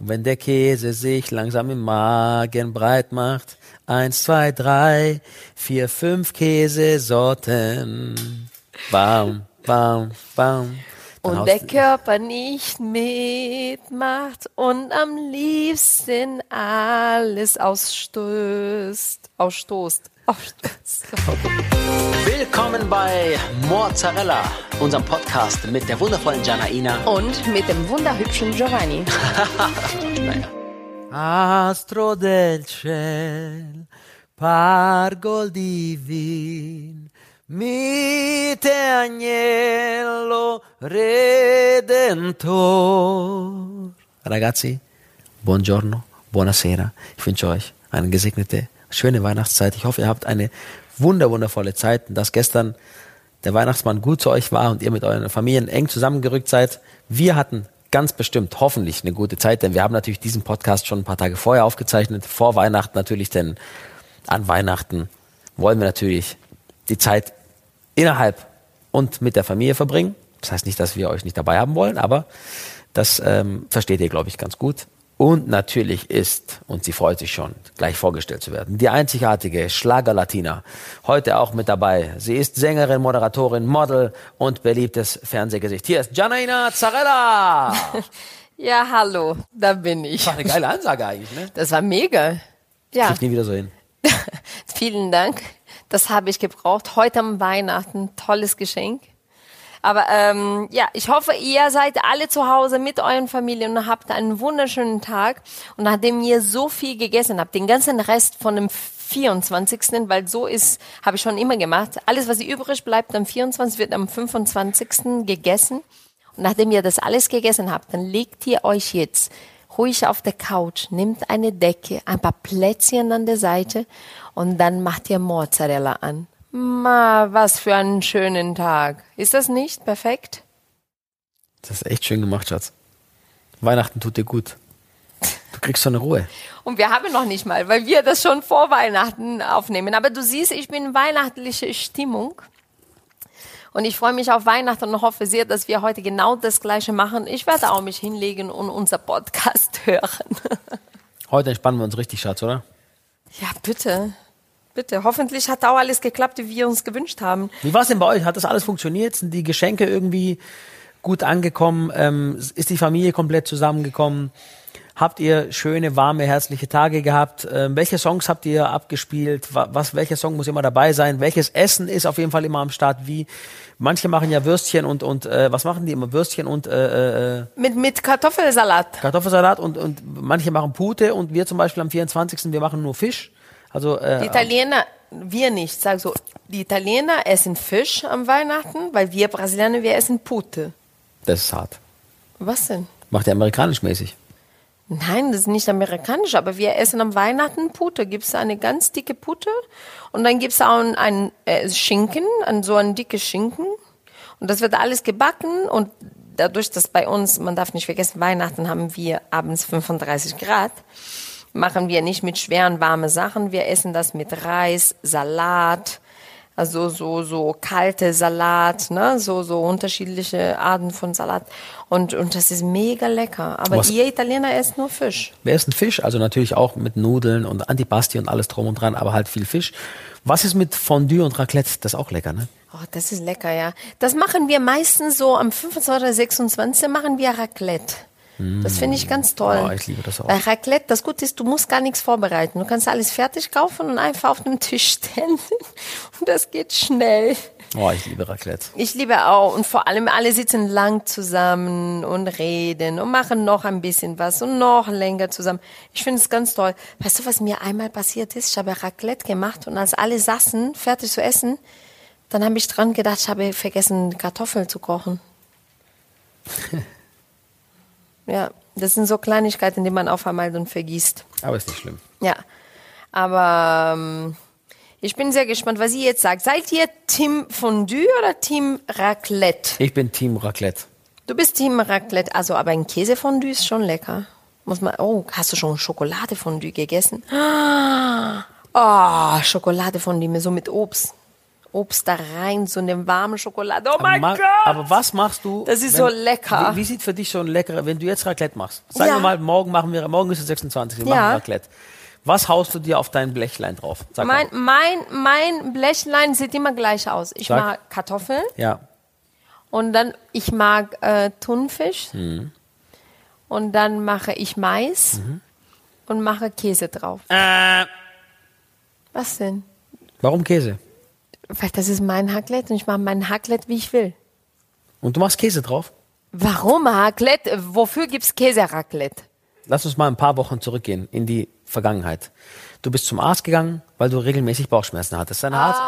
Und wenn der Käse sich langsam im Magen breit macht, eins, zwei, drei, vier, fünf Käsesorten. Baum, baum, baum. Dann Und der Körper nicht mitmacht und am liebsten alles ausstößt. Ausstoßt. Ausstoßt. Willkommen bei Mozzarella, unserem Podcast mit der wundervollen Janaina. Und mit dem wunderhübschen Giovanni. Astro del ciel, pargol divin, mite agnello redentor. Ragazzi, buongiorno, buonasera. Ich wünsche euch eine gesegnete, schöne Weihnachtszeit. Ich hoffe, ihr habt eine wunder, wundervolle Zeit und dass gestern der Weihnachtsmann gut zu euch war und ihr mit euren Familien eng zusammengerückt seid. Wir hatten ganz bestimmt hoffentlich eine gute Zeit, denn wir haben natürlich diesen Podcast schon ein paar Tage vorher aufgezeichnet, vor Weihnachten natürlich, denn an Weihnachten wollen wir natürlich die Zeit innerhalb und mit der Familie verbringen. Das heißt nicht, dass wir euch nicht dabei haben wollen, aber das ähm, versteht ihr, glaube ich, ganz gut. Und natürlich ist, und sie freut sich schon, gleich vorgestellt zu werden, die einzigartige Schlager-Latina. Heute auch mit dabei. Sie ist Sängerin, Moderatorin, Model und beliebtes Fernsehgesicht. Hier ist Janaina Zarella. Ja, hallo, da bin ich. War eine geile Ansage eigentlich, ne? Das war mega. Ja, Krieg ich nie wieder so hin. vielen Dank. Das habe ich gebraucht. Heute am Weihnachten. Tolles Geschenk. Aber ähm, ja, ich hoffe, ihr seid alle zu Hause mit euren Familien und habt einen wunderschönen Tag. Und nachdem ihr so viel gegessen habt, den ganzen Rest von dem 24., weil so ist, habe ich schon immer gemacht. Alles, was übrig bleibt am 24., wird am 25. gegessen. Und nachdem ihr das alles gegessen habt, dann legt ihr euch jetzt ruhig auf der Couch, nehmt eine Decke, ein paar Plätzchen an der Seite und dann macht ihr Mozzarella an. Ma, was für einen schönen Tag. Ist das nicht perfekt? Das ist echt schön gemacht, Schatz. Weihnachten tut dir gut. Du kriegst so eine Ruhe. Und wir haben noch nicht mal, weil wir das schon vor Weihnachten aufnehmen. Aber du siehst, ich bin in weihnachtliche Stimmung. Und ich freue mich auf Weihnachten und hoffe sehr, dass wir heute genau das Gleiche machen. Ich werde auch mich hinlegen und unser Podcast hören. Heute entspannen wir uns richtig, Schatz, oder? Ja, bitte. Bitte. Hoffentlich hat auch alles geklappt, wie wir uns gewünscht haben. Wie war es denn bei euch? Hat das alles funktioniert? Sind die Geschenke irgendwie gut angekommen? Ähm, ist die Familie komplett zusammengekommen? Habt ihr schöne, warme, herzliche Tage gehabt? Ähm, welche Songs habt ihr abgespielt? Wa- Was, welcher Song muss immer dabei sein? Welches Essen ist auf jeden Fall immer am Start? Wie? Manche machen ja Würstchen und, und äh, was machen die immer? Würstchen und äh, äh, Mit, mit Kartoffelsalat. Kartoffelsalat und, und manche machen Pute und wir zum Beispiel am 24. wir machen nur Fisch. Also äh, Die Italiener, wir nicht, sag so, die Italiener essen Fisch am Weihnachten, weil wir Brasilianer, wir essen Pute. das ist hart. Was denn? Macht ihr amerikanisch mäßig. Nein, das ist nicht amerikanisch, aber wir essen am Weihnachten Pute. Gibt es eine ganz dicke Pute und dann gibt es auch einen, einen äh, Schinken, ein, so ein dickes Schinken und das wird alles gebacken und dadurch, dass bei uns, man darf nicht vergessen, Weihnachten haben wir abends 35 Grad, machen wir nicht mit schweren, warmen Sachen. Wir essen das mit Reis, Salat, also so, so kalte Salat, ne, so, so unterschiedliche Arten von Salat. Und, und das ist mega lecker. Aber Was- ihr Italiener esst nur Fisch. Wir essen Fisch, also natürlich auch mit Nudeln und Antipasti und alles drum und dran, aber halt viel Fisch. Was ist mit Fondue und Raclette? Das ist auch lecker, ne? Oh, das ist lecker, ja. Das machen wir meistens so am 25. oder 26. machen wir Raclette. Das finde ich ganz toll. Oh, ich liebe das auch. Bei Raclette, das Gute ist, du musst gar nichts vorbereiten. Du kannst alles fertig kaufen und einfach auf dem Tisch stellen. Und das geht schnell. Oh, ich liebe Raclette. Ich liebe auch. Und vor allem alle sitzen lang zusammen und reden und machen noch ein bisschen was und noch länger zusammen. Ich finde es ganz toll. Weißt du, was mir einmal passiert ist? Ich habe Raclette gemacht und als alle saßen, fertig zu essen, dann habe ich dran gedacht, ich habe vergessen, Kartoffeln zu kochen. ja, das sind so Kleinigkeiten, die man auf einmal dann vergisst. Aber ist nicht schlimm. Ja, aber ähm, ich bin sehr gespannt, was ihr jetzt sagt. Seid ihr Team Fondue oder Team Raclette? Ich bin Team Raclette. Du bist Team Raclette, also aber ein Käsefondue ist schon lecker. Muss man. Oh, hast du schon Schokoladefondue gegessen? Ah, Oh, Schokoladefondue so mit Obst. Obst da rein, so eine warme Schokolade. Oh mein Gott! Aber was machst du? Das ist so lecker. Wie, wie sieht für dich so ein leckerer, wenn du jetzt Raclette machst? Sagen Ja. wir mal, morgen machen wir, morgen ist der 26. Wir Ja. machen Raclette. Was haust du dir auf dein Blechlein drauf? Sag mein, mal. mein, mein Blechlein sieht immer gleich aus. Ich Sag. mag Kartoffeln Ja. und dann ich mag äh, Thunfisch Mhm. und dann mache ich Mais und mache Käse drauf. Äh, Was denn? warum Käse? Weil das ist mein Hacklet und ich mache mein Hacklet, wie ich will. Und du machst Käse drauf? Warum Hacklet? Wofür gibt's Käse-Raclette? Lass uns mal ein paar Wochen zurückgehen in die Vergangenheit. Du bist zum Arzt gegangen, weil du regelmäßig Bauchschmerzen hattest. Dein Arzt.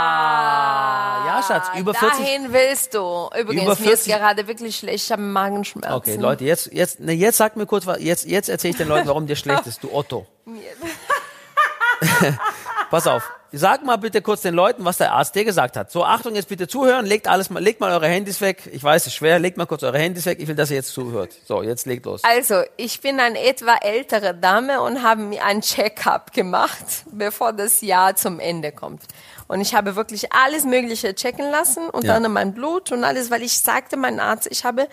Ah, ja, Schatz, über 40. Dahin willst du. Übrigens, Über mir ist 40 gerade wirklich schlecht. Ich habe Magenschmerzen. Okay, Leute, jetzt, jetzt, ne, jetzt sag mir kurz, was- jetzt, jetzt erzähle ich den Leuten, warum dir schlecht ist, du Otto. Pass auf, sag mal bitte kurz den Leuten, was der Arzt dir gesagt hat. So, Achtung, jetzt bitte zuhören, legt alles mal, legt mal eure Handys weg. Ich weiß, es ist schwer, legt mal kurz eure Handys weg. Ich will, dass ihr jetzt zuhört. So, jetzt legt los. Also, ich bin eine etwa ältere Dame und habe mir ein Check-up gemacht, bevor das Jahr zum Ende kommt. Und ich habe wirklich alles Mögliche checken lassen, unter Ja. anderem mein Blut und alles, weil ich sagte meinem Arzt, ich habe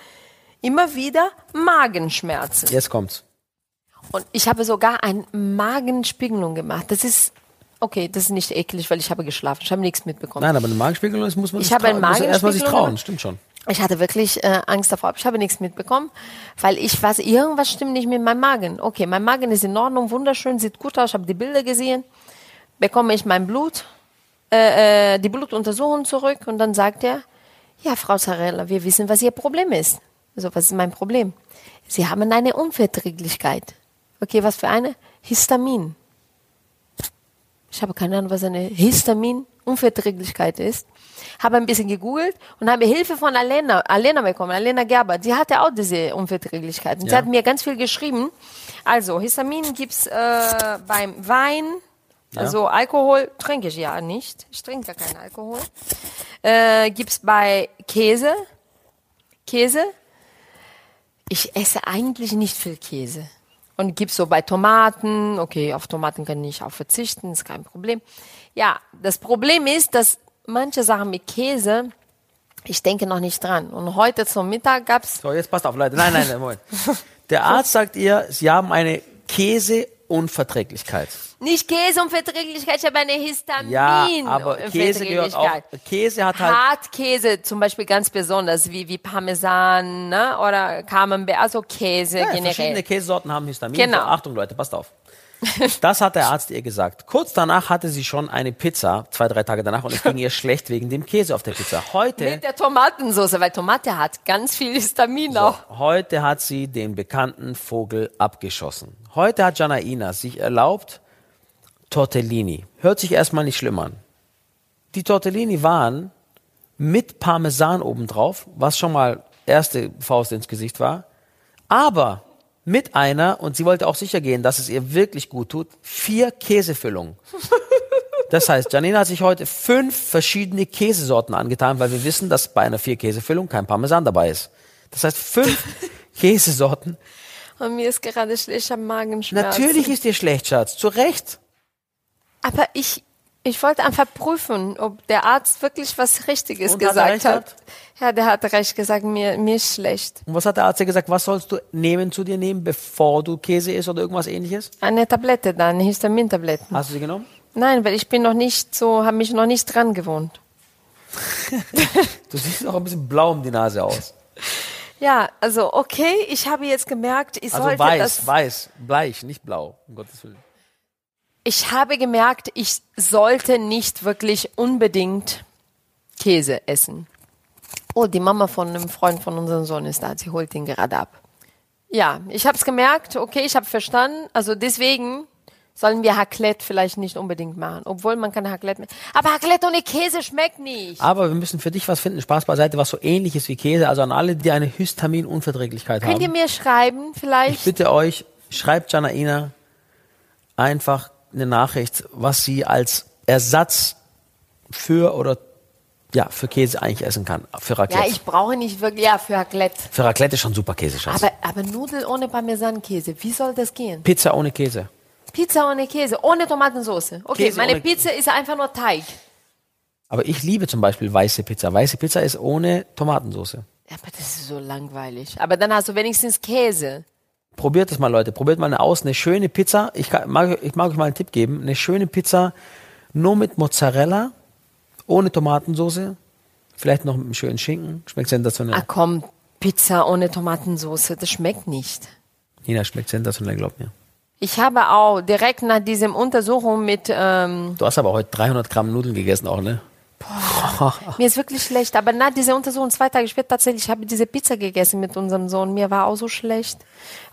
immer wieder Magenschmerzen. Jetzt kommt's. Und ich habe sogar eine Magenspiegelung gemacht. Das ist, okay, das ist nicht eklig, weil ich habe geschlafen. Ich habe nichts mitbekommen. Nein, aber eine Magenspiegelung, das muss man Ich sich habe eine trauen. Muss erst mal sich trauen, stimmt schon. Ich hatte wirklich äh, Angst davor. Ich habe nichts mitbekommen, weil ich weiß, irgendwas stimmt nicht mit meinem Magen. Okay, mein Magen ist in Ordnung, wunderschön, sieht gut aus. Ich habe die Bilder gesehen. Bekomme ich mein Blut, äh, äh, die Blutuntersuchung zurück und dann sagt er, ja, Frau Zarella, wir wissen, was Ihr Problem ist. Also, was ist mein Problem? Sie haben eine Unverträglichkeit. Okay, was für eine? Histamin. Ich habe keine Ahnung, was eine Histamin-Unverträglichkeit ist. Habe ein bisschen gegoogelt und habe Hilfe von Alena, Alena bekommen, Alena Gerber. Die hatte auch diese Unverträglichkeit. Und Sie Ja. hat mir ganz viel geschrieben. Also, Histamin gibt's äh, beim Wein, also Alkohol trinke ich ja nicht. Ich trinke gar keinen Alkohol. Äh, gibt's bei Käse, Käse. Ich esse eigentlich nicht viel Käse. Und gibt's so bei Tomaten, okay, auf Tomaten kann ich auch verzichten, ist kein Problem. Ja, das Problem ist, dass manche Sachen mit Käse, ich denke noch nicht dran. Und heute zum Mittag gab's So, jetzt passt auf, Leute. Nein, nein, nein, Moment. Der Arzt sagt ihr, Sie haben eine Käseunverträglichkeit. nicht Käseunverträglichkeit, ich habe eine Histamin. Ja, aber Käse gehört auch. Käse hat halt. Hartkäse zum Beispiel ganz besonders, wie, wie Parmesan ne? oder Camembert, also Käse Ja, generell. verschiedene Käsesorten haben Histamin. Genau. So, Achtung, Leute, passt auf. Das hat der Arzt ihr gesagt. Kurz danach hatte sie schon eine Pizza, zwei, drei Tage danach, und es ging ihr schlecht wegen dem Käse auf der Pizza. Heute, Mit der Tomatensauce, weil Tomate hat ganz viel Histamin auch. heute hat sie den bekannten Vogel abgeschossen. Heute hat Janaina sich erlaubt, Tortellini. Hört sich erstmal nicht schlimm an. Die Tortellini waren mit Parmesan obendrauf, was schon mal erste Faust ins Gesicht war, aber mit einer, und sie wollte auch sicher gehen, dass es ihr wirklich gut tut, vier Käsefüllungen. Das heißt, Janina hat sich heute fünf verschiedene Käsesorten angetan, weil wir wissen, dass bei einer vier Käsefüllung kein Parmesan dabei ist. Das heißt, fünf Käsesorten. Und mir ist gerade schlecht am Magenschmerzen. Natürlich ist dir schlecht, Schatz. Zu Recht. Aber ich, ich wollte einfach prüfen, ob der Arzt wirklich was Richtiges Und hat gesagt hat. gehabt? Ja, der hat recht gesagt, mir, mir ist schlecht. Und was hat der Arzt gesagt? Was sollst du nehmen zu dir nehmen, bevor du Käse isst oder irgendwas ähnliches? Eine Tablette dann, eine Histamintabletten. Hast du sie genommen? Nein, weil ich bin noch nicht so, habe mich noch nicht dran gewohnt. Du siehst auch ein bisschen blau um die Nase aus. Ja, also okay, ich habe jetzt gemerkt, ich Also sollte weiß, das. weiß, bleich, nicht blau, um Gottes Willen. Ich habe gemerkt, ich sollte nicht wirklich unbedingt Käse essen. Oh, die Mama von einem Freund von unserem Sohn ist da, sie holt ihn gerade ab. Ja, ich habe es gemerkt, okay, ich habe verstanden. Also deswegen sollen wir Raclette vielleicht nicht unbedingt machen, obwohl man kann Raclette mit. Aber Raclette ohne Käse schmeckt nicht. Aber wir müssen für dich was finden, Spaß beiseite, was so ähnlich ist wie Käse. Also an alle, die eine Histaminunverträglichkeit Könnt ihr haben. mir schreiben Ich vielleicht? bitte euch, schreibt Janaina einfach eine Nachricht, was sie als Ersatz für oder ja, für Käse eigentlich essen kann. Für Raclette. Ja, ich brauche nicht wirklich, ja, für Raclette. für Raclette ist schon super Käse, Schatz. Aber, aber Nudeln ohne Parmesankäse, wie soll das gehen? Pizza ohne Käse. Pizza ohne Käse, ohne Tomatensauce. Okay, Käse meine Pizza ist einfach nur Teig. Aber ich liebe zum Beispiel weiße Pizza. Weiße Pizza ist ohne Tomatensauce. Ja, aber das ist so langweilig. Aber dann hast du wenigstens Käse. Probiert es mal, Leute. Probiert mal eine aus. Eine schöne Pizza. Ich, kann, mag, ich mag euch mal einen Tipp geben. Eine schöne Pizza nur mit Mozzarella, ohne Tomatensauce. Vielleicht noch mit einem schönen Schinken. Schmeckt sensationell. Ah komm, Pizza ohne Tomatensauce, das schmeckt nicht. Nina, schmeckt sensationell, glaub mir. Ich habe auch direkt nach diesem Untersuchung mit, ähm, Du hast aber heute 300 Gramm Nudeln gegessen auch, ne? Mir ist wirklich schlecht, aber nach dieser Untersuchung, zwei Tage später tatsächlich, ich habe diese Pizza gegessen mit unserem Sohn, mir war auch so schlecht.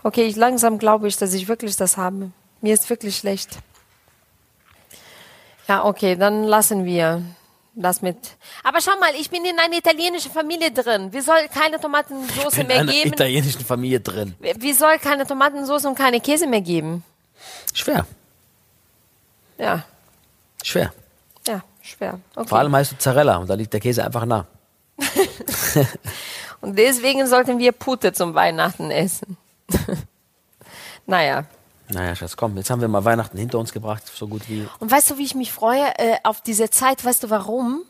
Okay, ich langsam glaube ich, dass ich wirklich das habe. Mir ist wirklich schlecht. Ja, okay, dann lassen wir das mit. Aber schau mal, ich bin in einer italienischen Familie drin. Wie soll keine Tomatensauce In mehr einer geben? italienischen Familie drin. Wie soll keine Tomatensauce und keine Käse mehr geben? Schwer. Ja, Schwer. Ja, schwer. Okay. Vor allem heißt du Zarella und da liegt der Käse einfach nah. Und deswegen sollten wir Pute zum Weihnachten essen. naja. Naja, Schatz, komm, jetzt haben wir mal Weihnachten hinter uns gebracht, so gut wie. Und weißt du, wie ich mich freue äh, auf diese Zeit? Weißt du warum?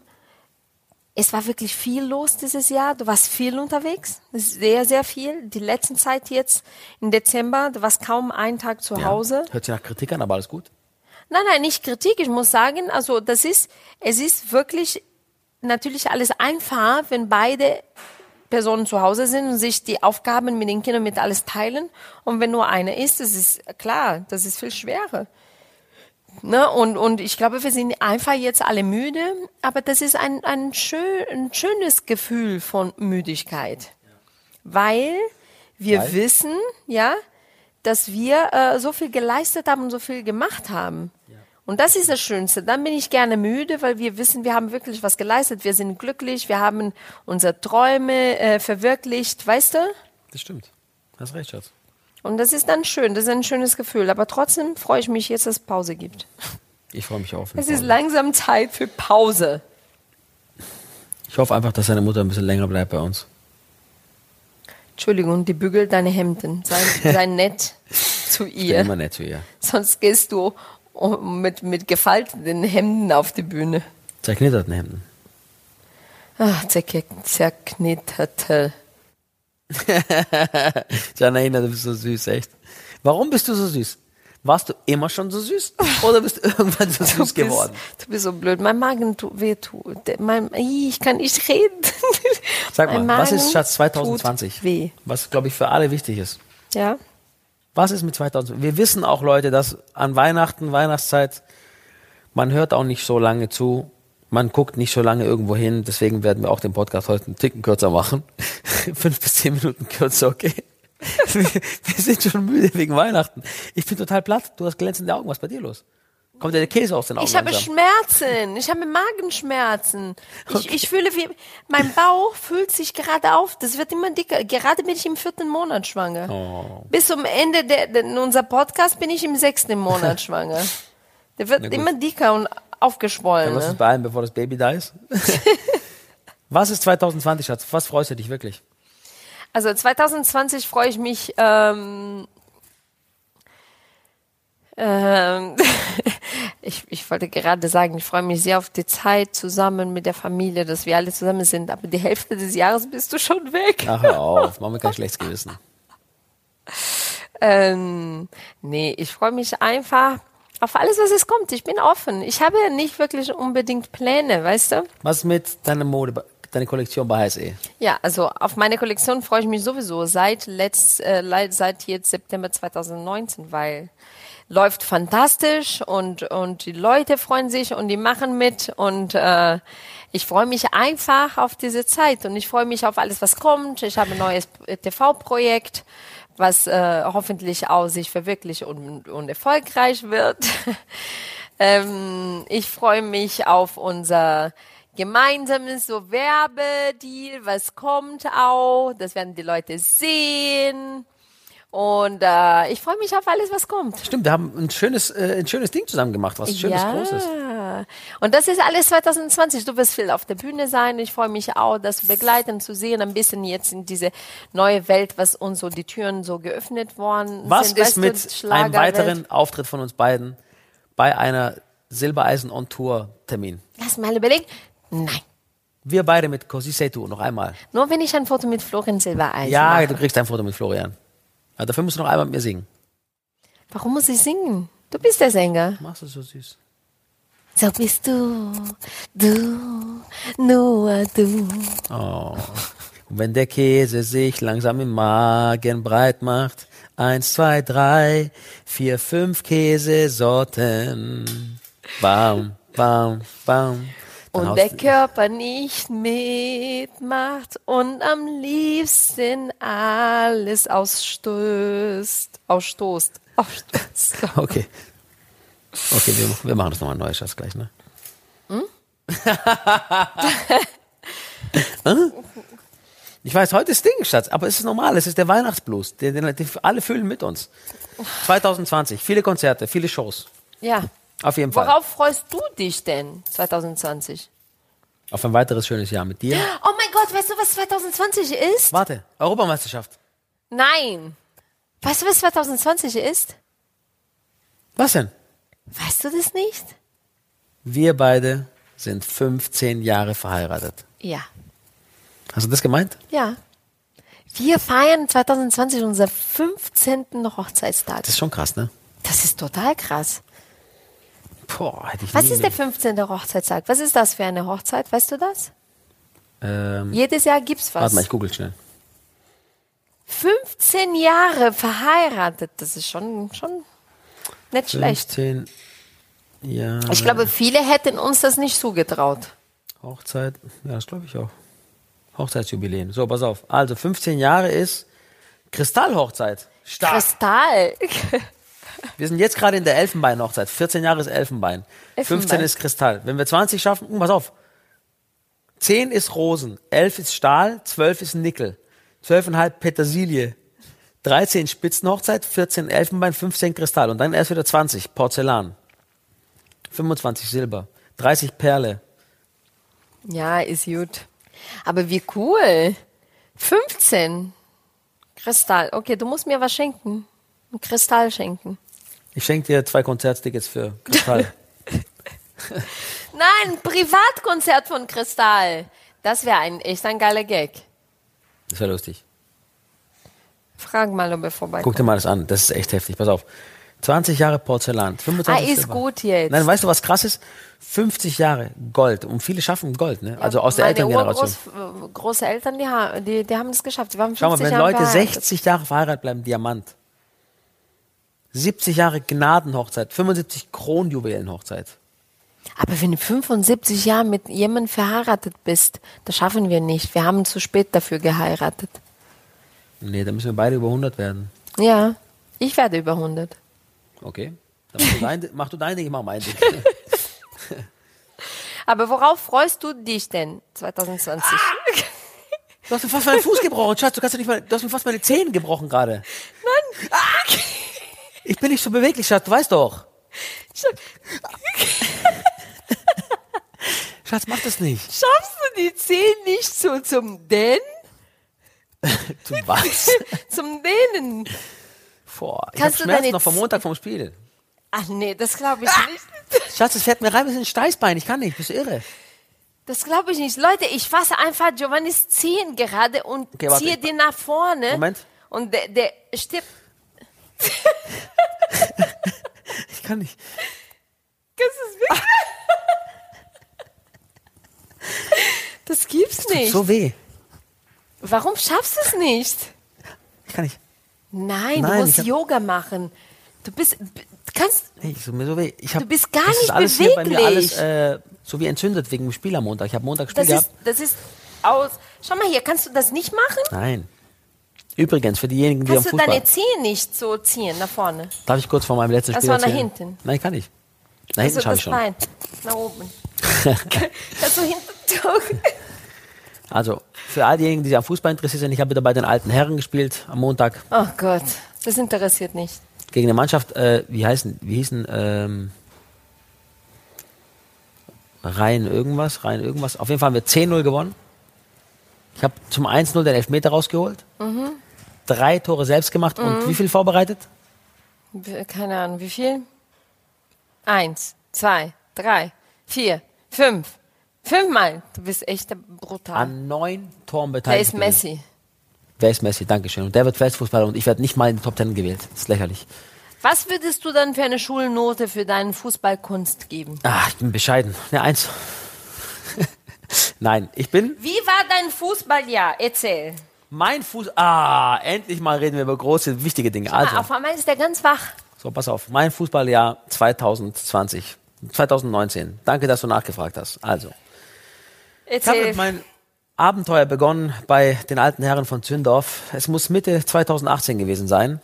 Es war wirklich viel los dieses Jahr. Du warst viel unterwegs. Sehr, sehr viel. Die letzten Zeit jetzt im Dezember, du warst kaum einen Tag zu Hause. Hört sich nach Kritik an, aber alles gut. Nein, nein, nicht Kritik. Ich muss sagen, also das ist, es ist wirklich natürlich alles einfach, wenn beide Personen zu Hause sind und sich die Aufgaben mit den Kindern mit alles teilen. Und wenn nur einer ist, das ist klar, das ist viel schwerer. Ne? Und, und ich glaube, wir sind einfach jetzt alle müde, aber das ist ein, ein, schön, ein schönes Gefühl von Müdigkeit. Weil wir Weil? wissen, ja, dass wir äh, so viel geleistet haben und so viel gemacht haben. Und das ist das Schönste. Dann bin ich gerne müde, weil wir wissen, wir haben wirklich was geleistet. Wir sind glücklich, wir haben unsere Träume äh, verwirklicht, weißt du? Das stimmt. Hast recht, Schatz. Und das ist dann schön, das ist ein schönes Gefühl. Aber trotzdem freue ich mich jetzt, dass es Pause gibt. Ich freue mich auch. auf Es ist langsam Zeit für Pause. Ich hoffe einfach, dass deine Mutter ein bisschen länger bleibt bei uns. Entschuldigung, die bügelt deine Hemden. Sei, sei nett zu Ich bin ihr. immer nett zu ihr. Sonst gehst du mit, mit gefalteten Hemden auf die Bühne. Zerknitterten Hemden. Ach, zerk- zerknitterte. Janaina, du bist so süß, echt. Warum bist du so süß? Warst du immer schon so süß? Oder bist du irgendwann so süß bist, geworden? Du bist so blöd. Mein Magen tut weh. Tut. Mein, ich kann nicht reden. Sag mal, was ist Schatz 2020? Tut weh. Was, glaube ich, für alle wichtig ist. Ja. Was ist mit 2020? Wir wissen auch, Leute, dass an Weihnachten, Weihnachtszeit, man hört auch nicht so lange zu. Man guckt nicht so lange irgendwo hin. Deswegen werden wir auch den Podcast heute einen Ticken kürzer machen. Fünf bis zehn Minuten kürzer, okay? wir, wir sind schon müde wegen Weihnachten. Ich bin total platt. Du hast glänzende Augen. Was ist bei dir los? Kommt dir der Käse aus den Augen? Ich habe langsam? Schmerzen. Ich habe Magenschmerzen. Ich, ich fühle wie, mein Bauch fühlt sich gerade auf. Das wird immer dicker. Gerade bin ich im vierten Monat schwanger. Oh. Bis zum Ende der, der, unser Podcast bin ich im sechsten Monat schwanger. Der wird immer dicker und aufgeschwollen. Dann lass uns Ne? beeilen, bevor das Baby da ist. Was ist 2020, Schatz? Was freust du dich wirklich? Also 2020 freue ich mich. Ähm, ähm, ich, ich wollte gerade sagen, ich freue mich sehr auf die Zeit zusammen mit der Familie, dass wir alle zusammen sind. Aber die Hälfte des Jahres bist du schon weg. Ach, hör auf. Mach mir kein schlechtes Gewissen. Ähm, nee, ich freue mich einfach auf alles, was es kommt. Ich bin offen. Ich habe ja nicht wirklich unbedingt Pläne, weißt du? Was mit deiner Mode, deine Kollektion bei HSE? Ja, also auf meine Kollektion freue ich mich sowieso seit letzt, äh, seit jetzt September 2019, weil läuft fantastisch und und die Leute freuen sich und die machen mit und äh, ich freue mich einfach auf diese Zeit und ich freue mich auf alles, was kommt. Ich habe ein neues TV-Projekt, was äh, hoffentlich auch sich verwirklicht und, und erfolgreich wird. ähm, ich freue mich auf unser gemeinsames so Werbedeal, was kommt auch. Das werden die Leute sehen. Und äh, ich freue mich auf alles, was kommt. Stimmt, wir haben ein schönes, äh, ein schönes Ding zusammen gemacht, was schönes, großes. Und das ist alles 2020. Du wirst viel auf der Bühne sein. Ich freue mich auch, das zu begleiten, zu sehen, ein bisschen jetzt in diese neue Welt, was uns so die Türen so geöffnet worden Was sind. ist Weißt du, mit einem weiteren Auftritt von uns beiden bei einer Silbereisen on Tour Termin? Lass mal überlegen. Nein. Wir beide mit Così sei tu, noch einmal. Nur wenn ich ein Foto mit Florian Silbereisen Ja, mache. du kriegst ein Foto mit Florian. Aber dafür musst du noch einmal mit mir singen. Warum muss ich singen? Du bist der Sänger. Machst du so süß. So bist du, du, nur du. Oh. Und wenn der Käse sich langsam im Magen breit macht, eins, zwei, drei, vier, fünf Käsesorten. Bam, bam, bam. Und der Körper nicht mitmacht und am liebsten alles ausstößt. Ausstoßt. Ausstoßt. Okay. Okay, wir, wir machen das nochmal neu, Schatz, gleich, ne? Hm? ich weiß, heute ist Ding, Schatz, aber es ist normal, es ist der Weihnachtsblues. Den, den, den, alle fühlen mit uns. 2020, viele Konzerte, viele Shows. Ja. Auf jeden Fall. Worauf freust du dich denn 2020? Auf ein weiteres schönes Jahr mit dir. Oh mein Gott, weißt du, was 2020 ist? Warte, Europameisterschaft. Nein. Weißt du, was 2020 ist? Was denn? Weißt du das nicht? Wir beide sind 15 Jahre verheiratet. Ja. Hast du das gemeint? Ja. Wir feiern 2020 unser 15. Hochzeitstag. Das ist schon krass, ne? Das ist total krass. Boah, hätte ich Was ist der mit- 15. Hochzeitstag? Was ist das für eine Hochzeit? Weißt du das? ähm, Jedes Jahr gibt's was. Warte mal, ich google schnell. 15 Jahre verheiratet, das ist schon, schon nicht schlecht. 15 Jahre. Ich glaube, viele hätten uns das nicht zugetraut. Hochzeit, ja, das glaube ich auch. Hochzeitsjubiläen. So, pass auf. Also 15 Jahre ist Kristallhochzeit. Stark. Kristall. Wir sind jetzt gerade in der Elfenbein-Hochzeit. 14 Jahre ist Elfenbein. 15 Elfenbein. ist Kristall. Wenn wir 20 schaffen, uh, pass auf. 10 ist Rosen, 11 ist Stahl, 12 ist Nickel, 12,5 Petersilie, 13 Spitzenhochzeit, 14 Elfenbein, 15 Kristall und dann erst wieder 20 Porzellan, 25 Silber, 30 Perle. Ja, ist gut. Aber wie cool. 15. Kristall. Okay, du musst mir was schenken. Ein Kristall schenken. Ich schenke dir zwei Konzerttickets für Kristall. Nein, ein Privatkonzert von Kristall. Das wäre ein echt ein geiler Gag. Das wäre lustig. Frag mal, ob er vorbeikommt. Guck dir mal das an, das ist echt heftig. Pass auf. 20 Jahre Porzellan, 25 Ah, ist Silber. gut jetzt. Nein, weißt du, was krass ist? 50 Jahre Gold. Und viele schaffen Gold, ne? Also aus der Elterngeneration. Urgroß- Großeltern, die, ha- die, die haben das geschafft. Die waren 50 Schau mal, wenn Jahre Leute verheiratet. 60 Jahre verheiratet bleiben, Diamant. 70 Jahre Gnadenhochzeit, 75 Kronjuwelenhochzeit. Aber wenn du 75 Jahre mit jemandem verheiratet bist, das schaffen wir nicht. Wir haben zu spät dafür geheiratet. Nee, da müssen wir beide über 100 werden. Ja, ich werde über 100. Okay. Dann mach du dein, mach du dein Ding, ich mach mein Ding. Aber worauf freust du dich denn 2020? Du hast mir fast meinen Fuß gebrochen, Schatz. Du, kannst ja nicht mal, du hast mir fast meine Zehen gebrochen gerade. Mann. Ich bin nicht so beweglich, Schatz. Du weißt doch. Schatz, mach das nicht. Schaffst du die Zehen nicht so zum Den? Du was? Zum Dehnen? Boah, ich hab Kannst du Schmerzen noch vom Montag vom Spiel. Ach nee, das glaube ich Ah! nicht. Schatz, es fährt mir rein, wir sind ein Steißbein. Ich kann nicht. Bist du irre? Das glaube ich nicht. Leute, ich fasse einfach Giovannis Zehen gerade und Okay, warte. ziehe den nach vorne. Moment. Und der, der stirbt. Ich kann nicht. Das ist wirklich. Das gibt's nicht. So weh. Warum schaffst du es nicht? Ich kann nicht. Nein, Nein, du musst hab- Yoga machen. Du bist, du kannst, Nee, ich, so, mir so weh. Ich hab, Du bist gar das nicht ist alles Hier bei mir beweglich. alles äh, so wie entzündet wegen dem Spiel am Montag. Ich habe Montag Spiel das gehabt. ist, das ist aus. Schau mal hier, kannst du das nicht machen? Nein. Übrigens, für diejenigen, die Kannst am du Fußball... deine Zehen nicht so ziehen nach vorne? Darf ich kurz vor meinem letzten Das Spiel war nach hinten. Nein, kann ich. Nach hinten Also schaffe das ich schon. Bein nach oben. Kannst du hinten? Also, für all diejenigen, die sich am Fußball interessiert sind, ich habe wieder bei den alten Herren gespielt am Montag Oh Gott, das interessiert nicht. gegen eine Mannschaft, äh, wie heißen, wie hießen, ähm, Rhein irgendwas, Rhein irgendwas. Auf jeden Fall haben wir 10-0 gewonnen. Ich habe zum 1-0 den Elfmeter rausgeholt. Mhm. Drei Tore selbst gemacht und wie viel vorbereitet? Keine Ahnung, wie viel? Eins, zwei, drei, vier, fünf, Fünfmal. Du bist echt brutal. An neun Toren Wer beteiligt. ist Messi? Wer ist Messi? Dankeschön. Und der wird Weltfußballer und ich werde nicht mal in die Top Ten gewählt. Das ist lächerlich. Was würdest du dann für eine Schulnote für deine Fußballkunst geben? Ah, ich bin bescheiden. Eine Eins. Nein, ich bin Wie war dein Fußballjahr? Erzähl. Mein Fuß. Ah, endlich mal reden wir über große, wichtige Dinge. Also, auf einmal ist der ganz wach. so, pass auf. Mein Fußballjahr 2020. 2019. Danke, dass du nachgefragt hast. Also, ich habe mein Abenteuer begonnen bei den alten Herren von Zündorf. Es muss Mitte 2018 gewesen sein,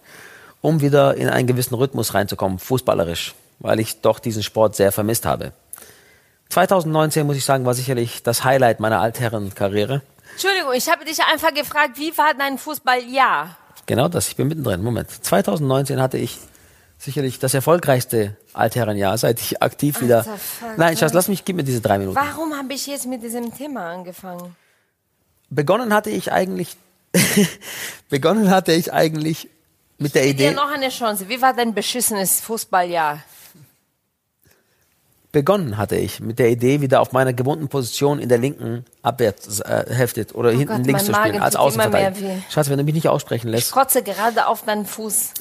um wieder in einen gewissen Rhythmus reinzukommen, fußballerisch, weil ich doch diesen Sport sehr vermisst habe. 2019, muss ich sagen, war sicherlich das Highlight meiner Altherrenkarriere. Entschuldigung, ich habe dich einfach gefragt, wie war dein Fußballjahr? Genau das, ich bin mittendrin. Moment. 2019 hatte ich sicherlich das erfolgreichste Altherrenjahr, seit ich aktiv wieder. Alter, fuck, Nein, Schatz, lass mich, gib mir diese drei Minuten. Warum habe ich jetzt mit diesem Thema angefangen? Begonnen hatte ich eigentlich, begonnen hatte ich eigentlich mit der Gib dir Idee, noch eine Chance. Wie war dein beschissenes Fußballjahr? Begonnen hatte ich mit der Idee, wieder auf meiner gewohnten Position in der linken Abwehrhälfte oder hinten Oh Gott, links zu spielen, als Außenverteidiger. Schatz, wenn du mich nicht aussprechen Ich lässt, kotze gerade auf deinen Fuß.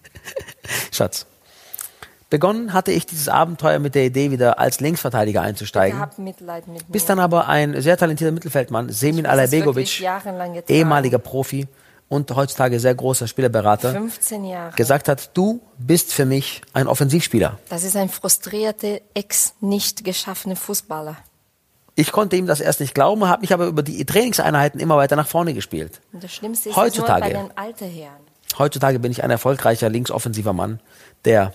Schatz. Begonnen hatte ich dieses Abenteuer mit der Idee, wieder als Linksverteidiger Ich einzusteigen. hab Mitleid mit mir. Bis dann aber ein sehr talentierter Mittelfeldmann, Semin getragen. ehemaliger Profi und heutzutage sehr großer Spielerberater, 15 Jahre. gesagt hat, du bist für mich ein Offensivspieler. Das ist ein frustrierter, ex nicht geschaffener Fußballer. Ich konnte ihm das erst nicht glauben, habe mich aber über die Trainingseinheiten immer weiter nach vorne gespielt. Und das Schlimmste ist Heutzutage. nur bei den alten Herren. Heutzutage bin ich ein erfolgreicher linksoffensiver Mann, der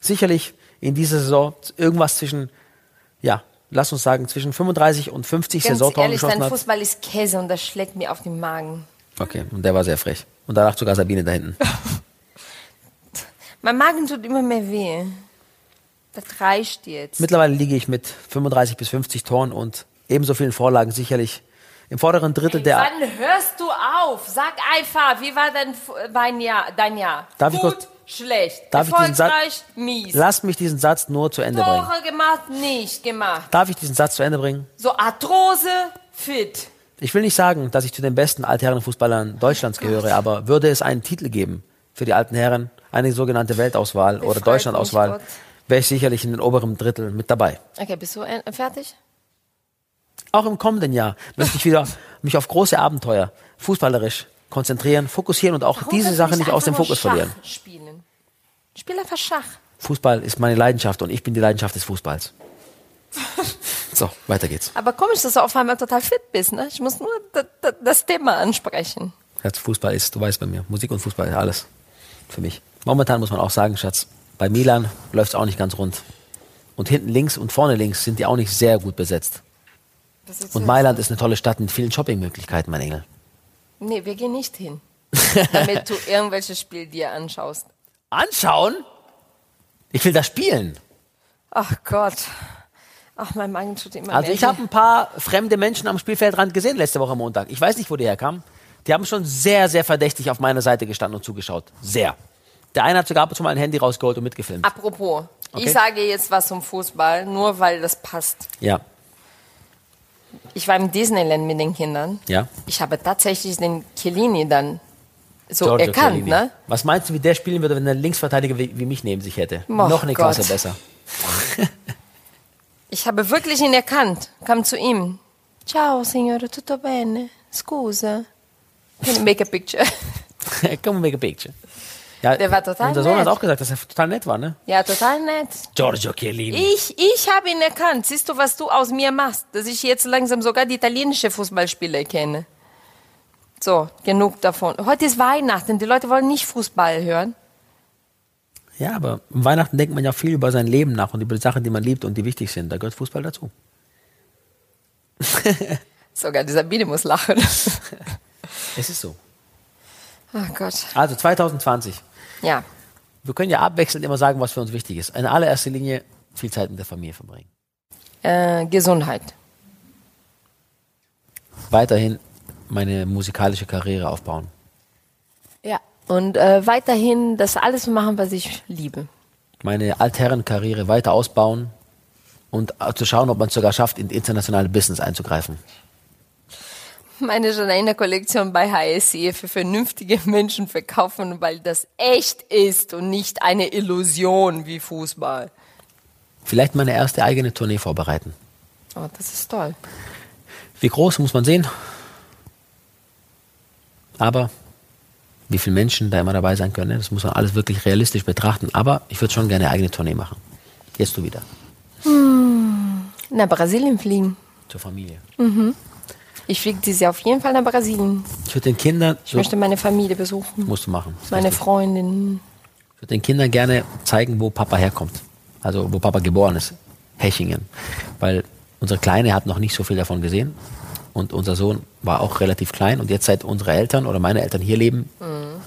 sicherlich in dieser Saison irgendwas zwischen, ja, lass uns sagen, zwischen 35 und 50 Ganz Saisontoren ehrlich, geschossen dein hat. Fußball ist Käse und das schlägt mir auf den Magen. Okay, und der war sehr frech. Und danach sogar Sabine da hinten. Mein Magen tut immer mehr weh. Das reicht jetzt. Mittlerweile liege ich mit 35 bis 50 Toren und ebenso vielen Vorlagen sicherlich im vorderen Drittel der. Wann hörst du auf? Sag einfach, wie war dein, Fu- dein Jahr? Dein Jahr? Darf ich Gut, kurz- schlecht. Darf ich diesen Satz- Erfolgreich, mies. Lass mich diesen Satz nur zu Ende bringen. Tore gemacht, nicht gemacht. Darf ich diesen Satz zu Ende bringen? So Arthrose, fit. Ich will nicht sagen, dass ich zu den besten Altherrenfußballern Deutschlands gehöre, aber würde es einen Titel geben für die alten Herren, eine sogenannte Weltauswahl oder Befreit Deutschlandauswahl, wäre ich sicherlich in den oberen Drittel mit dabei. Okay, bist du äh, fertig? Auch im kommenden Jahr möchte ich wieder mich auf große Abenteuer fußballerisch konzentrieren, fokussieren und auch Warum diese Sache nicht aus dem Fokus Schach verlieren. Spielen? Spiel einfach Schach. Fußball ist meine Leidenschaft und ich bin die Leidenschaft des Fußballs. So, weiter geht's. Aber komisch, dass du auf einmal total fit bist. Ne? Ich muss nur das, Thema ansprechen. Schatz, Fußball ist, du weißt bei mir, Musik und Fußball ist alles für mich. Momentan muss man auch sagen, Schatz, bei Milan läuft es auch nicht ganz rund. Und hinten links und vorne links sind die auch nicht sehr gut besetzt. Und Mailand ist eine tolle Stadt mit vielen Shoppingmöglichkeiten, mein Engel. Nee, wir gehen nicht hin. damit du irgendwelche Spiele dir anschaust. Anschauen? Ich will das spielen. Ach Gott. Ach, mein Magen tut immer Also ich habe ein paar fremde Menschen am Spielfeldrand gesehen letzte Woche Montag. Ich weiß nicht, wo die herkamen. Die haben schon sehr, sehr verdächtig auf meiner Seite gestanden und zugeschaut. Sehr. Der eine hat sogar ab und zu mal ein Handy rausgeholt und mitgefilmt. Apropos, Okay. ich sage jetzt was zum Fußball, nur weil das passt. Ja, Ich war im Disneyland mit den Kindern. ja. Ich habe tatsächlich den Chiellini dann so Giorgio erkannt, Chiellini. ne? Was meinst du, wie der spielen würde, wenn er Linksverteidiger wie, wie mich neben sich hätte? Oh Noch eine Gott. Klasse besser. Ich habe wirklich ihn erkannt. Kam zu ihm. Ciao, signore, tutto bene? Scusa. Can you make a picture? Come make a picture. Ja, Der war total Unser Sohn nett. hat auch gesagt, dass er total nett war, ne? ja, total nett. Giorgio Chiellini. Ich, ich habe ihn erkannt. Siehst du, was du aus mir machst? Dass ich jetzt langsam sogar die italienische Fußballspieler kenne. So, genug davon. Heute ist Weihnachten. Die Leute wollen nicht Fußball hören. Ja, aber um Weihnachten denkt man ja viel über sein Leben nach und über die Sachen, die man liebt und die wichtig sind. Da gehört Fußball dazu. Sogar die Sabine muss lachen. Es ist so. Ach Gott. Also 2020. Ja. Wir können ja abwechselnd immer sagen, was für uns wichtig ist. In allererster Linie viel Zeit mit der Familie verbringen. Äh, Gesundheit. Weiterhin meine musikalische Karriere aufbauen. Ja. Und äh, weiterhin das alles machen, was ich liebe. Meine Altherrenkarriere weiter ausbauen und äh, zu schauen, ob man es sogar schafft, in internationale Business einzugreifen. Meine Janaina-Kollektion bei HSE für vernünftige Menschen verkaufen, weil das echt ist und nicht eine Illusion wie Fußball. Vielleicht meine erste eigene Tournee vorbereiten. Oh, das ist toll. Wie groß muss man sehen? Aber wie viele Menschen da immer dabei sein können, ne? das muss man alles wirklich realistisch betrachten. Aber ich würde schon gerne eine eigene Tournee machen. Jetzt du wieder. Hm. Nach Brasilien fliegen. Zur Familie. Mhm. Ich fliege dieses Jahr auf jeden Fall nach Brasilien. Ich würde den Kindern. Ich möchte meine Familie besuchen. Musst du machen. Meine richtig. Freundin. Ich würde den Kindern gerne zeigen, wo Papa herkommt. Also wo Papa geboren ist. Hechingen. Weil unsere Kleine hat noch nicht so viel davon gesehen und unser Sohn war auch relativ klein und jetzt seit unsere Eltern oder meine Eltern hier leben, mhm.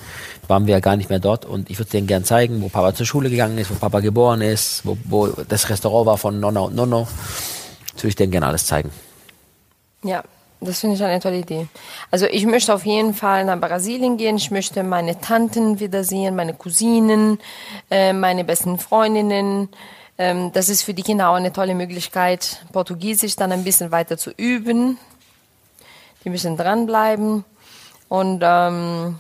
waren wir ja gar nicht mehr dort und ich würde denen gerne zeigen, wo Papa zur Schule gegangen ist, wo Papa geboren ist, wo, wo das Restaurant war von Nonna und Nonno. Das würde ich denen gerne alles zeigen. Ja, das finde ich eine tolle Idee. Also ich möchte auf jeden Fall nach Brasilien gehen. Ich möchte meine Tanten wiedersehen, meine Cousinen, äh, meine besten Freundinnen. Ähm, das ist für die Kinder auch eine tolle Möglichkeit, Portugiesisch dann ein bisschen weiter zu üben die müssen dranbleiben. Und ähm,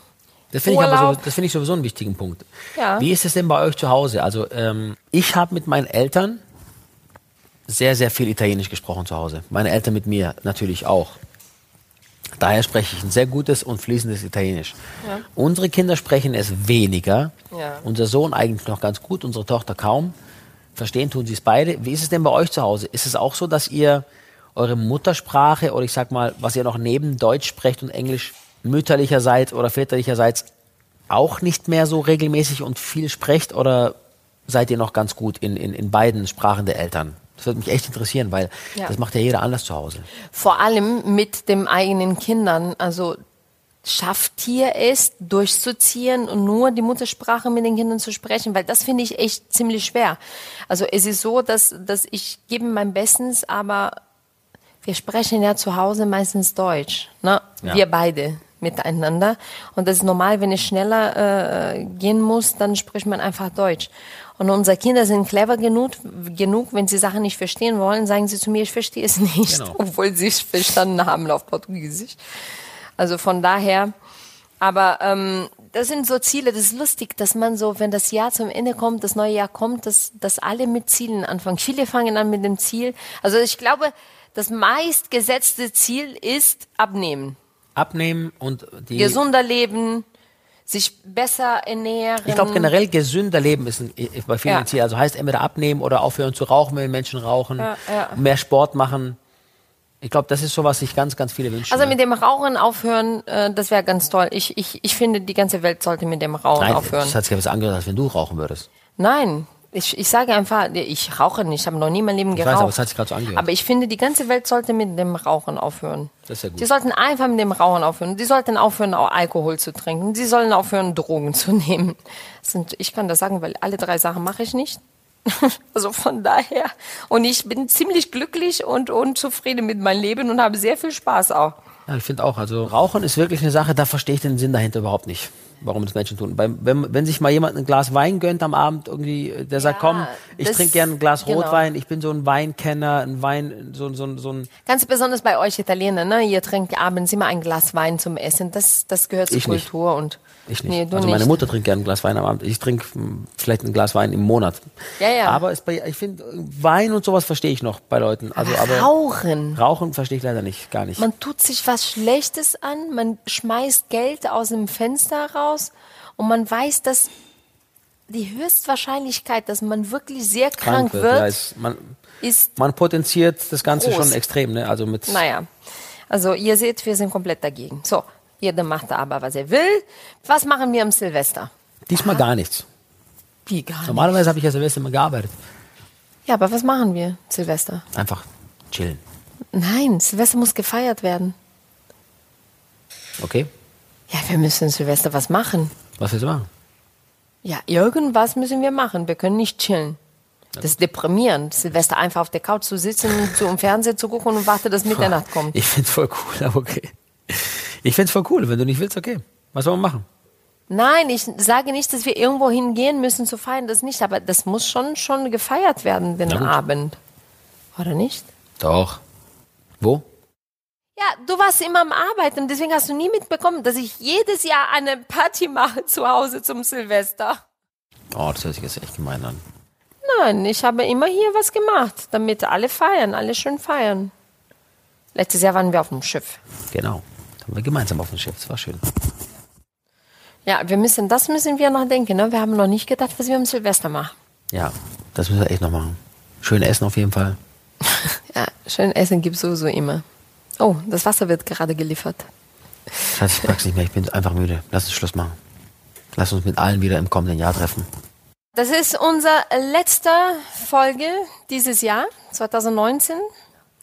das finde ich, aber so, find ich sowieso einen wichtigen Punkt. Ja. Wie ist es denn bei euch zu Hause? Also ähm, ich habe mit meinen Eltern sehr, sehr viel Italienisch gesprochen zu Hause. Meine Eltern mit mir natürlich auch. Daher spreche ich ein sehr gutes und fließendes Italienisch. Ja. Unsere Kinder sprechen es weniger. Ja. Unser Sohn eigentlich noch ganz gut, unsere Tochter kaum. Verstehen tun sie es beide. Wie ist es denn bei euch zu Hause? Ist es auch so, dass ihr eure Muttersprache oder ich sag mal, was ihr noch neben Deutsch sprecht und Englisch mütterlicherseits oder väterlicherseits auch nicht mehr so regelmäßig und viel sprecht oder seid ihr noch ganz gut in, in, in beiden Sprachen der Eltern? Das würde mich echt interessieren, weil ja. das macht ja jeder anders zu Hause. Vor allem mit den eigenen Kindern. Also schafft ihr es, durchzuziehen und nur die Muttersprache mit den Kindern zu sprechen, weil das finde ich echt ziemlich schwer. Also es ist so, dass, dass ich gebe mein Bestens, aber wir sprechen ja zu Hause meistens Deutsch, ne? Ja. Wir beide miteinander. Und das ist normal, wenn ich schneller äh, gehen muss, dann spricht man einfach Deutsch. Und unsere Kinder sind clever genug, genug, wenn sie Sachen nicht verstehen wollen, sagen sie zu mir, ich verstehe es nicht, genau. obwohl sie es verstanden haben auf Portugiesisch. Also von daher, aber ähm, das sind so Ziele, das ist lustig, dass man so, wenn das Jahr zum Ende kommt, das neue Jahr kommt, dass, dass alle mit Zielen anfangen. Viele fangen an mit dem Ziel. Also ich glaube, das meistgesetzte Ziel ist abnehmen. Abnehmen und die gesunder leben, sich besser ernähren. Ich glaube generell gesünder leben ist ein, bei vielen ja. Ziel. Also heißt entweder abnehmen oder aufhören zu rauchen, wenn Menschen rauchen, ja, ja. mehr Sport machen. Ich glaube, das ist so, was sich ganz, ganz viele wünschen. Also mit dem Rauchen aufhören, äh, das wäre ganz toll. Ich, ich, ich finde, die ganze Welt sollte mit dem Rauchen Nein, aufhören. Das hat sich ja was angehört, als wenn du rauchen würdest. Nein, ich, ich sage einfach, ich rauche nicht, ich habe noch nie mein Leben geraucht. Ich weiß, aber es hat sich gerade so angehört. Aber ich finde, die ganze Welt sollte mit dem Rauchen aufhören. Das ist ja gut. Die sollten einfach mit dem Rauchen aufhören. Die sollten aufhören, auch Alkohol zu trinken. Sie sollen aufhören, Drogen zu nehmen. Sind, ich kann das sagen, weil alle drei Sachen mache ich nicht. also von daher. Und ich bin ziemlich glücklich und, und zufrieden mit meinem Leben und habe sehr viel Spaß auch. Ja, ich finde auch. Also Rauchen ist wirklich eine Sache, da verstehe ich den Sinn dahinter überhaupt nicht warum das Menschen tun. Weil, wenn, wenn sich mal jemand ein Glas Wein gönnt am Abend, irgendwie, der sagt, ja, komm, ich trinke gerne ein Glas genau. Rotwein, ich bin so ein Weinkenner, ein Wein, so, so, so ein. Ganz besonders bei euch Italiener, ne? Ihr trinkt abends immer ein Glas Wein zum Essen. Das, das gehört zur ich Kultur nicht. und. Ich nicht. Nee, also meine nicht. Mutter trinkt gerne ein Glas Wein am Abend. Ich trinke hm, vielleicht ein Glas Wein im Monat. Ja, ja. Aber es, ich finde, Wein und sowas verstehe ich noch bei Leuten. Also, aber Rauchen. Rauchen verstehe ich leider nicht, gar nicht. Man tut sich was Schlechtes an, man schmeißt Geld aus dem Fenster raus und man weiß, dass die Höchstwahrscheinlichkeit, dass man wirklich sehr krank, krank wird, wird ja, ist, man, ist man potenziert das Ganze groß. schon extrem, ne? Also mit. Naja, also ihr seht, wir sind komplett dagegen. So, jeder macht aber, was er will. Was machen wir am Silvester? Diesmal Aha. gar nichts. Wie gar nichts? Normalerweise habe ich ja Silvester immer gearbeitet. Ja, aber was machen wir Silvester? Einfach chillen. Nein, Silvester muss gefeiert werden. Okay. Ja, wir müssen Silvester was machen. Was willst du machen? Ja, irgendwas müssen wir machen. Wir können nicht chillen. Das ist deprimierend, Silvester einfach auf der Couch zu sitzen, zu im Fernsehen zu gucken und warte, dass Mitternacht kommt. Ich find's voll cool, aber okay. Ich find's voll cool. Wenn du nicht willst, okay. Was soll man machen? Nein, ich sage nicht, dass wir irgendwo hingehen müssen zu feiern, das nicht, aber das muss schon, schon gefeiert werden, den Abend. Oder nicht? Doch. Wo? Ja, du warst immer am Arbeiten, deswegen hast du nie mitbekommen, dass ich jedes Jahr eine Party mache zu Hause zum Silvester. Oh, das hört sich jetzt echt gemein an. Nein, ich habe immer hier was gemacht, damit alle feiern, alle schön feiern. Letztes Jahr waren wir auf dem Schiff. Genau. Da haben wir gemeinsam auf dem Schiff. Das war schön. Ja, wir müssen, das müssen wir noch denken. Ne? Wir haben noch nicht gedacht, was wir am Silvester machen. Ja, das müssen wir echt noch machen. Schön essen auf jeden Fall. Ja, schön Essen gibt's sowieso immer. Oh, das Wasser wird gerade geliefert. Schatz, ich pack's nicht mehr. Ich bin einfach müde. Lass uns Schluss machen. Lass uns mit allen wieder im kommenden Jahr treffen. Das ist unsere letzte Folge dieses Jahr, 2019.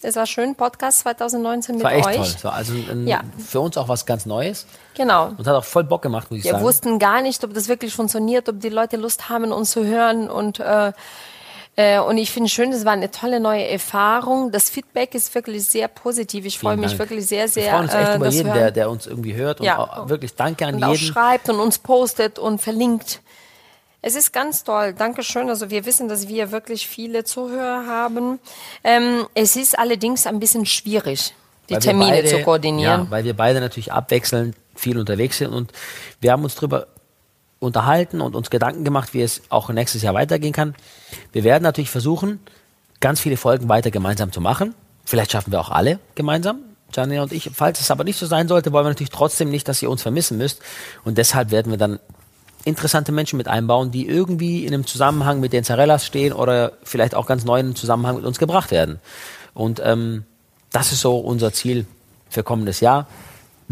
Es war schön, Podcast 2019 mit war echt euch. toll. Das war also ein, Ja. für uns auch was ganz Neues. Genau. Und hat auch voll Bock gemacht, muss ich Wir sagen. wussten gar nicht, ob das wirklich funktioniert, ob die Leute Lust haben, uns zu hören und äh, äh, und ich finde schön, es war eine tolle neue Erfahrung. Das Feedback ist wirklich sehr positiv. Ich freue mich Dank. wirklich sehr, sehr. Wir freuen uns echt äh, über jeden, der, der uns irgendwie hört. Und Ja. auch wirklich danke an und auch jeden. schreibt und uns postet und verlinkt. Es ist ganz toll. Dankeschön. Also wir wissen, dass wir wirklich viele Zuhörer haben. Ähm, es ist allerdings ein bisschen schwierig, die Termine beide- zu koordinieren. Ja, weil wir beide natürlich abwechselnd viel unterwegs sind und wir haben uns darüber unterhalten und uns Gedanken gemacht, wie es auch nächstes Jahr weitergehen kann. Wir werden natürlich versuchen, ganz viele Folgen weiter gemeinsam zu machen. Vielleicht schaffen wir auch alle gemeinsam, Janine und ich. Falls es aber nicht so sein sollte, wollen wir natürlich trotzdem nicht, dass ihr uns vermissen müsst. Und deshalb werden wir dann interessante Menschen mit einbauen, die irgendwie in einem Zusammenhang mit den Zarellas stehen oder vielleicht auch ganz neu in einen Zusammenhang mit uns gebracht werden. Und ähm, das ist so unser Ziel für kommendes Jahr.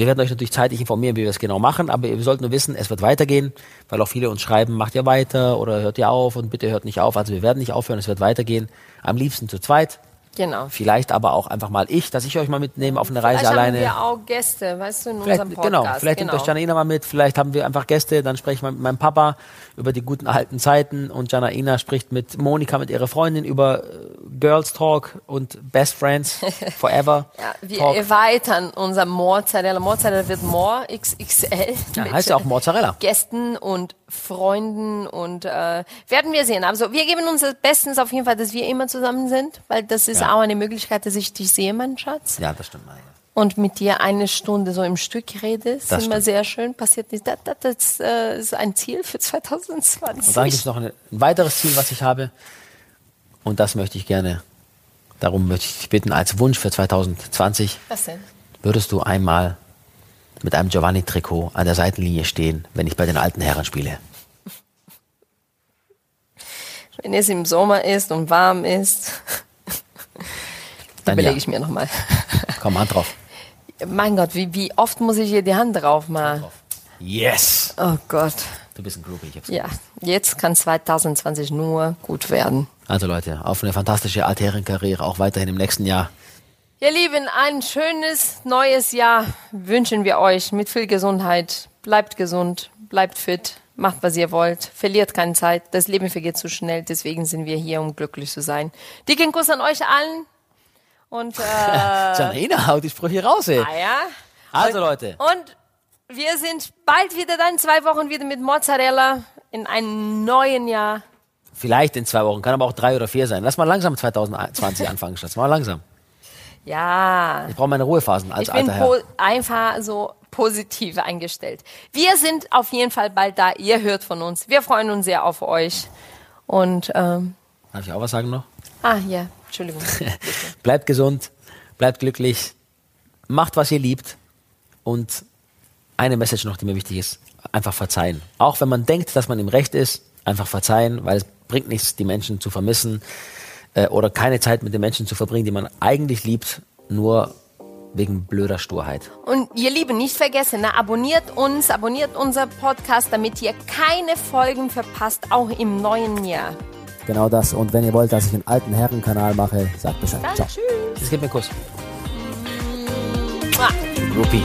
Wir werden euch natürlich zeitig informieren, wie wir es genau machen, aber ihr sollt nur wissen, es wird weitergehen, weil auch viele uns schreiben, macht ihr weiter oder hört ihr auf und bitte hört nicht auf. Also wir werden nicht aufhören, es wird weitergehen. Am liebsten zu zweit, Genau. vielleicht aber auch einfach mal ich, dass ich euch mal mitnehme auf eine Reise Vielleicht alleine. haben wir auch Gäste, weißt du, in Vielleicht, unserem Podcast. genau, vielleicht nimmt genau. euch Janaina mal mit, vielleicht haben wir einfach Gäste, dann spreche ich mal mit meinem Papa über die guten alten Zeiten und Janaina spricht mit Monika, mit ihrer Freundin über äh, Girls Talk und Best Friends Forever Ja, wir Talk. erweitern unser Mozzarella. Mozzarella wird More XXL. Ja, heißt ja auch Mozzarella. Gästen und Freunden und äh, werden wir sehen. Also wir geben uns das Bestens auf jeden Fall, dass wir immer zusammen sind, weil das ist Ja. auch eine Möglichkeit, dass ich dich sehe, mein Schatz. Ja, das stimmt. Maria. Und mit dir eine Stunde so im Stück rede. Ist Das immer stimmt. sehr schön. Passiert nicht. Das, das, das äh, ist ein Ziel für 2020. Und dann gibt es noch ein weiteres Ziel, was ich habe. Und das möchte ich gerne, darum möchte ich dich bitten, als Wunsch für 2020, Was denn? würdest du einmal mit einem Giovanni-Trikot an der Seitenlinie stehen, wenn ich bei den alten Herren spiele. Wenn es im Sommer ist und warm ist, Dann überlege ja. ich mir nochmal. Komm, Hand drauf. Mein Gott, wie, wie oft muss ich hier die Hand drauf machen? Yes! Oh Gott. Du bist ein Groupie. Ich hab's Ja, jetzt kann 2020 nur gut werden. Also Leute, auf eine fantastische Altherrenkarriere auch weiterhin im nächsten Jahr. Ihr Lieben, ein schönes neues Jahr wünschen wir euch mit viel Gesundheit. Bleibt gesund, bleibt fit, macht was ihr wollt, verliert keine Zeit. Das Leben vergeht zu schnell, deswegen sind wir hier, um glücklich zu sein. Dicken Kuss an euch allen. Und äh, Janina, haut die Sprüche raus, ey. ah ja. Also Leute, Und wir sind bald wieder dann, zwei Wochen wieder mit Mozzarella in einem neuen Jahr. vielleicht in zwei Wochen, kann aber auch drei oder vier sein. Lass mal langsam 2020 anfangen, Schatz. Mal langsam. Ja. Ich brauche meine Ruhephasen als Ich bin alter einfach so positiv eingestellt. Wir sind auf jeden Fall bald da. Ihr hört von uns. Wir freuen uns sehr auf euch. Und, ähm, Darf ich auch was sagen noch? ah, ja, Entschuldigung. Bleibt gesund, bleibt glücklich, macht, was ihr liebt. Und eine Message noch, die mir wichtig ist, einfach verzeihen. Auch wenn man denkt, dass man im Recht ist, einfach verzeihen, weil es bringt nichts, die Menschen zu vermissen äh, oder keine Zeit mit den Menschen zu verbringen, die man eigentlich liebt, nur wegen blöder Sturheit. Und ihr Lieben, nicht vergessen, ne, abonniert uns, abonniert unser Podcast, damit ihr keine Folgen verpasst, auch im neuen Jahr. Genau das. Und wenn ihr wollt, dass ich einen alten Herrenkanal mache, sagt Bescheid. Dann tschüss. Es gibt mir einen Kuss. Groupie.